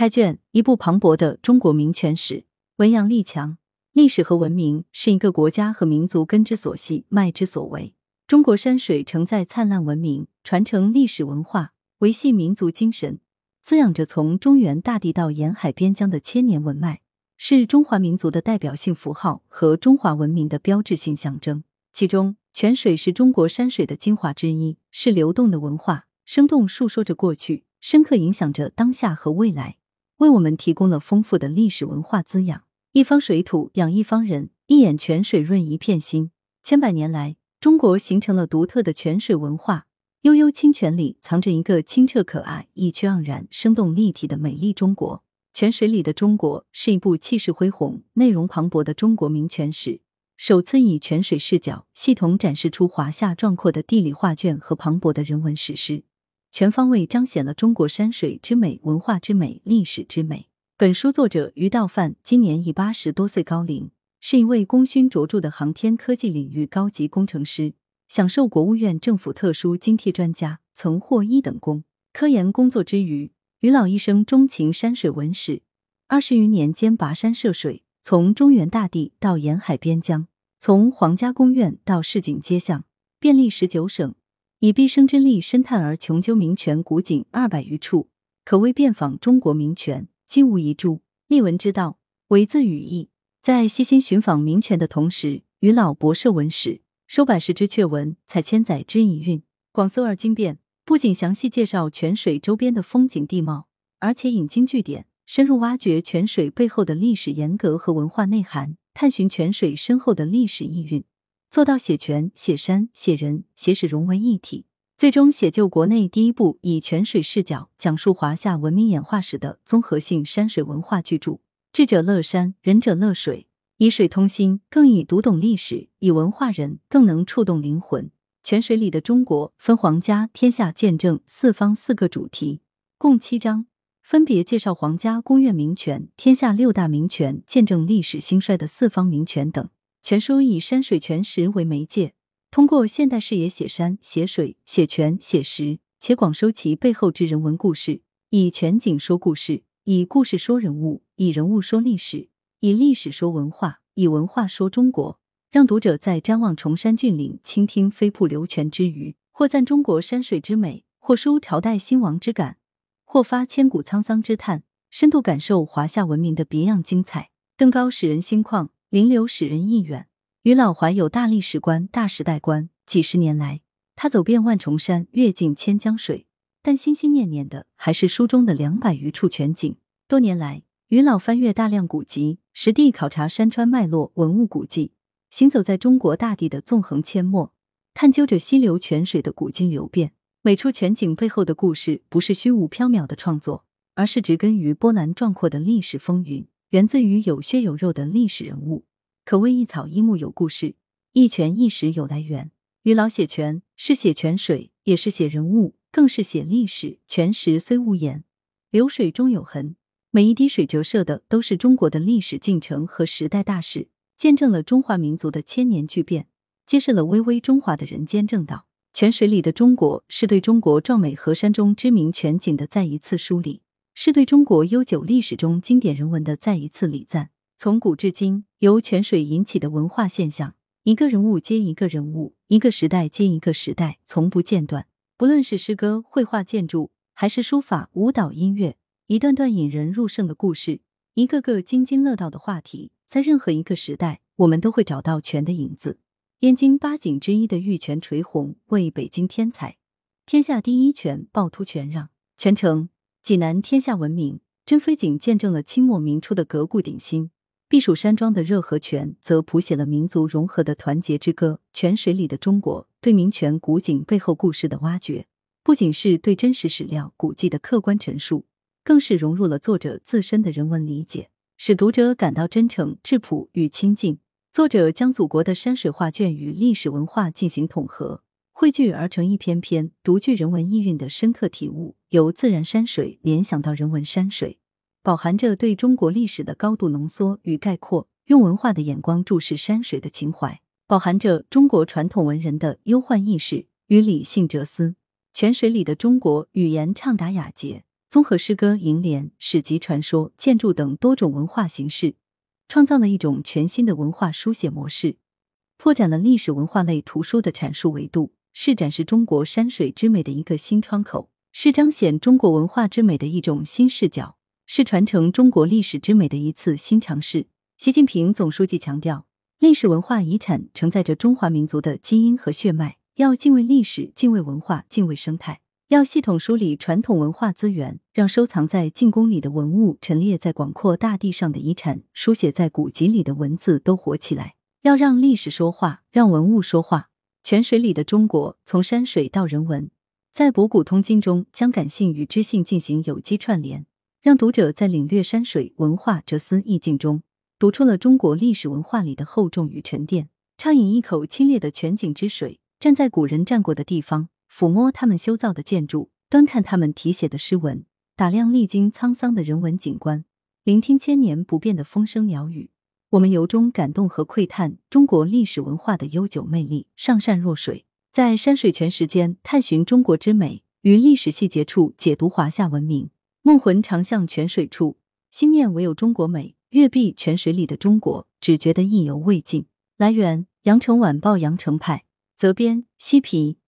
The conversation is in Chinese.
开卷，一部磅礴的中国民权史。文扬力强，历史和文明是一个国家和民族根之所系、脉之所为。中国山水承载灿烂文明，传承历史文化，维系民族精神，滋养着从中原大地到沿海边疆的千年文脉，是中华民族的代表性符号和中华文明的标志性象征。其中，泉水是中国山水的精华之一，是流动的文化，生动述说着过去，深刻影响着当下和未来，为我们提供了丰富的历史文化滋养。一方水土养一方人，一眼泉水润一片心。千百年来，中国形成了独特的泉水文化。悠悠清泉里，藏着一个清澈可爱、意趣盎然、生动立体的美丽中国。泉水里的中国是一部气势恢宏、内容磅礴的中国名泉史。首次以泉水视角，系统展示出华夏壮阔的地理画卷和磅礴的人文史诗，全方位彰显了中国山水之美、文化之美、历史之美。本书作者于道范今年已八十多岁高龄，是一位功勋卓著的航天科技领域高级工程师，享受国务院政府特殊津贴专家，曾获一等功。科研工作之余，于老一生钟情山水文史，二十余年间跋山涉水，从中原大地到沿海边疆。从皇家宫苑到市井街巷，遍历十九省，以毕生之力深探而穷究名泉古井二百余处，可谓遍访中国名泉，今无一注。立文之道，唯自语义。在悉心寻访名泉的同时，与老博涉文史，收百十之阙文，采千载之遗韵，广搜而精变。不仅详细介绍泉水周边的风景地貌，而且引经据典，深入挖掘泉水背后的历史沿革和文化内涵。探寻泉水深厚的历史意蕴，做到写泉、写山、写人、写史融为一体，最终写就国内第一部以泉水视角讲述华夏文明演化史的综合性山水文化巨著。智者乐山，仁者乐水，以水通心，更以读懂历史，以文化人，更能触动灵魂。泉水里的中国分皇家、天下、见证四方四个主题，共七章。分别介绍皇家、宫苑名泉、天下六大名泉、见证历史兴衰的四方名泉等。全书以山水泉石为媒介，通过现代视野写山、写水、写泉、写石，且广收其背后之人文故事，以全景说故事，以故事说人物，以人物说历史，以历史说文化，以文化说中国，让读者在瞻望崇山峻岭、倾听飞瀑流泉之余，或赞中国山水之美，或抒朝代兴亡之感。或发千古沧桑之叹，深度感受华夏文明的别样精彩。登高使人心旷，临流使人意远。于老怀有大历史观、大时代观。几十年来，他走遍万重山，阅尽千江水，但心心念念的还是书中的两百余处全景。多年来，于老翻阅大量古籍，实地考察山川脉络、文物古迹，行走在中国大地的纵横阡陌，探究着溪流泉水的古今流变。每处全景背后的故事，不是虚无缥缈的创作，而是植根于波澜壮阔的历史风云，源自于有血有肉的历史人物，可谓一草一木有故事，一泉一石有来源。于老写泉，是写泉水，也是写人物，更是写历史。泉石虽无言，流水终有痕。每一滴水折射的都是中国的历史进程和时代大事，见证了中华民族的千年巨变，揭示了巍巍中华的人间正道。泉水里的中国是对中国壮美河山中知名全景的再一次梳理，是对中国悠久历史中经典人文的再一次礼赞。从古至今，由泉水引起的文化现象，一个人物接一个人物，一个时代接一个时代，从不间断。不论是诗歌、绘画、建筑，还是书法、舞蹈、音乐，一段段引人入胜的故事，一个个津津乐道的话题，在任何一个时代，我们都会找到泉的影子。燕京八景之一的玉泉垂虹，为北京添彩。天下第一泉趵突泉让，泉城济南天下闻名。珍妃井见证了清末明初的革故鼎新，避暑山庄的热河泉则谱写了民族融合的团结之歌。泉水里的中国，对名泉古井背后故事的挖掘，不仅是对真实史料古迹的客观陈述，更是融入了作者自身的人文理解，使读者感到真诚、质朴与亲近。作者将祖国的山水画卷与历史文化进行统合，汇聚而成一篇篇独具人文意蕴的深刻体悟。由自然山水联想到人文山水，饱含着对中国历史的高度浓缩与概括，用文化的眼光注视山水的情怀，饱含着中国传统文人的忧患意识与理性哲思。泉水里的中国，语言畅达雅洁，综合诗歌、楹联、史籍、传说、建筑等多种文化形式，创造了一种全新的文化书写模式，拓展了历史文化类图书的阐述维度，是展示中国山水之美的一个新窗口，是彰显中国文化之美的一种新视角，是传承中国历史之美的一次新尝试。习近平总书记强调，历史文化遗产承载着中华民族的基因和血脉，要敬畏历史、敬畏文化、敬畏生态。要系统梳理传统文化资源，让收藏在静宫里的文物、陈列在广阔大地上的遗产、书写在古籍里的文字都活起来。要让历史说话，让文物说话。泉水里的中国，从山水到人文，在博古通今中将感性与知性进行有机串联，让读者在领略山水文化哲思意境中，读出了中国历史文化里的厚重与沉淀。畅饮一口清冽的泉井之水，站在古人站过的地方。抚摸他们修造的建筑，端看他们题写的诗文，打量历经沧桑的人文景观，聆听千年不变的风声鸟语，我们由衷感动和窥探中国历史文化的悠久魅力。上善若水，在山水泉时间探寻中国之美，于历史细节处解读华夏文明。梦魂常向泉水处，心念唯有中国美。月碧泉水里的中国，只觉得意犹未尽。来源：羊城晚报羊城派，责编：西皮。